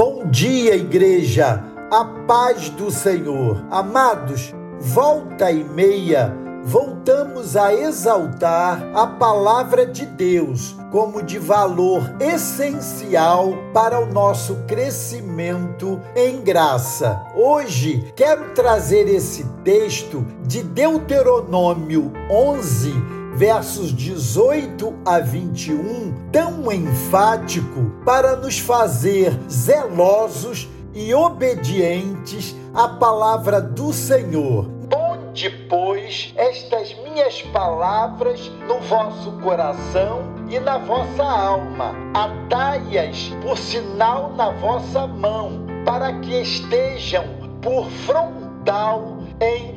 Bom dia, igreja, a paz do Senhor. Amados, volta e meia, voltamos a exaltar a palavra de Deus como de valor essencial para o nosso crescimento em graça. Hoje quero trazer esse texto de Deuteronômio 11 versos 18 a 21, tão enfático para nos fazer zelosos e obedientes à palavra do Senhor. Ponde, pois, estas minhas palavras no vosso coração e na vossa alma, atai-as por sinal na vossa mão, para que estejam por frontal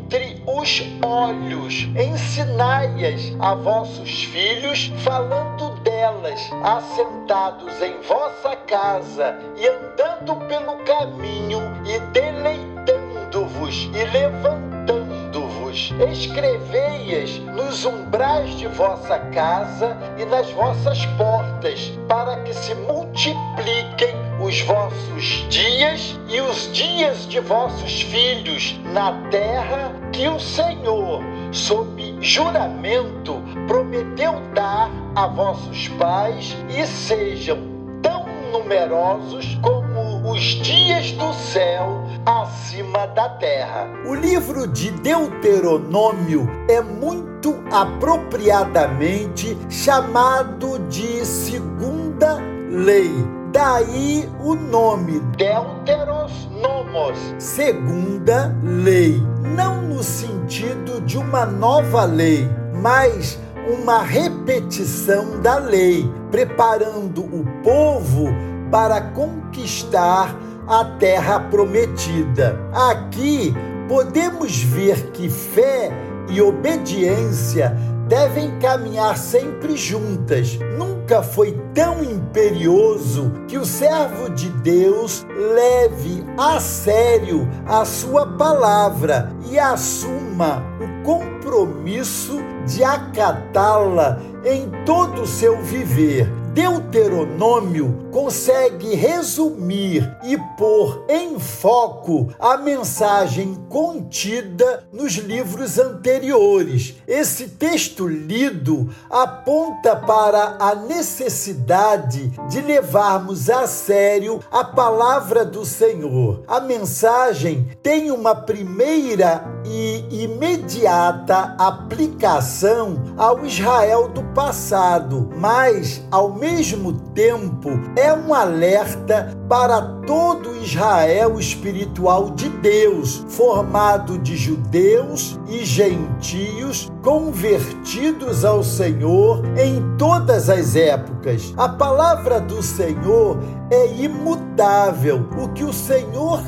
entre os olhos. Ensinai-as a vossos filhos, falando delas, assentados em vossa casa e andando pelo caminho e deleitando-vos e levantando-vos. Escrevei-as nos umbrais de vossa casa e nas vossas portas, para que se multipliquem os vossos dias e os dias de vossos filhos na terra que o Senhor, sob juramento, prometeu dar a vossos pais e sejam tão numerosos como os dias do céu acima da terra. O livro de Deuteronômio é muito apropriadamente chamado de segunda lei Daí o nome. Deuteros Nomos, segunda lei, não no sentido de uma nova lei, mas uma repetição da lei, preparando o povo para conquistar a terra prometida. Aqui podemos ver que fé e obediência devem caminhar sempre juntas. Nunca foi tão imperioso que o servo de Deus leve a sério a sua palavra e assuma o compromisso de acatá-la em todo o seu viver. Deuteronômio consegue resumir e pôr em foco a mensagem contida nos livros anteriores. Esse texto lido aponta para a necessidade de levarmos a sério a palavra do Senhor. A mensagem tem uma primeira e imediata aplicação ao Israel do passado, mas ao mesmo tempo é um alerta para todo Israel espiritual de Deus, formado de judeus e gentios convertidos ao Senhor em todas as épocas. A palavra do Senhor é imutável. O que o Senhor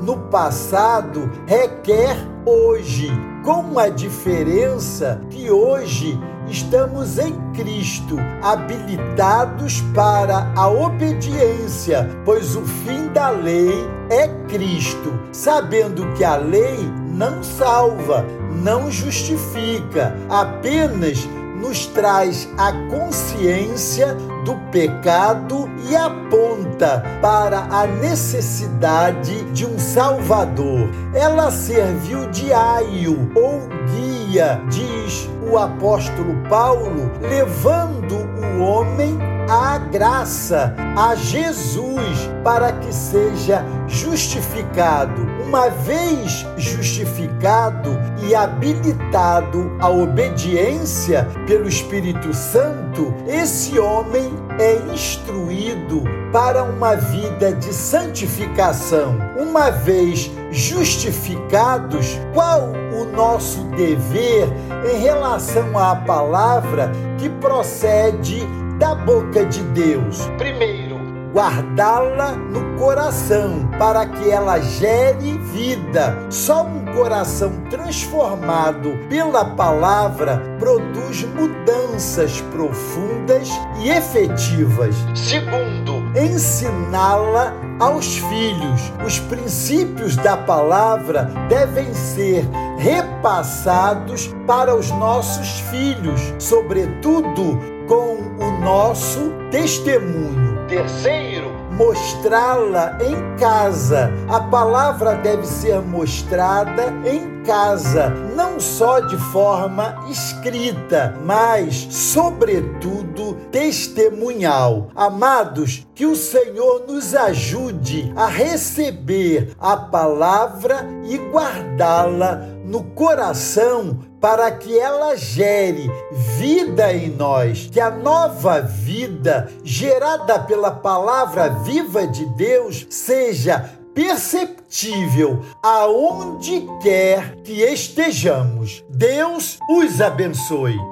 no passado requer hoje, com a diferença que hoje estamos em Cristo, habilitados para a obediência, pois o fim da lei é Cristo, sabendo que a lei não salva, não justifica, apenas nos traz a consciência do pecado e aponta para a necessidade de um Salvador. Ela serviu de aio ou guia, diz o apóstolo Paulo, levando o homem à graça, a Jesus, para que seja justificado. Uma vez justificado e habilitado à obediência pelo Espírito Santo, esse homem é instruído para uma vida de santificação. Uma vez justificados, qual o nosso dever em relação à palavra que procede da boca de Deus? Primeiro, guardá-la no coração, para que ela gere vida. Só um coração transformado pela palavra produz mudanças profundas e efetivas. Segundo, ensiná-la aos filhos. Os princípios da palavra devem ser repassados para os nossos filhos, sobretudo com nosso testemunho. Terceiro, mostrá-la em casa. A palavra deve ser mostrada em casa, não só de forma escrita, mas, sobretudo, testemunhal. Amados, que o Senhor nos ajude a receber a palavra e guardá-la no coração para que ela gere vida em nós, que a nova vida gerada pela palavra viva de Deus seja perceptível aonde quer que estejamos. Deus os abençoe.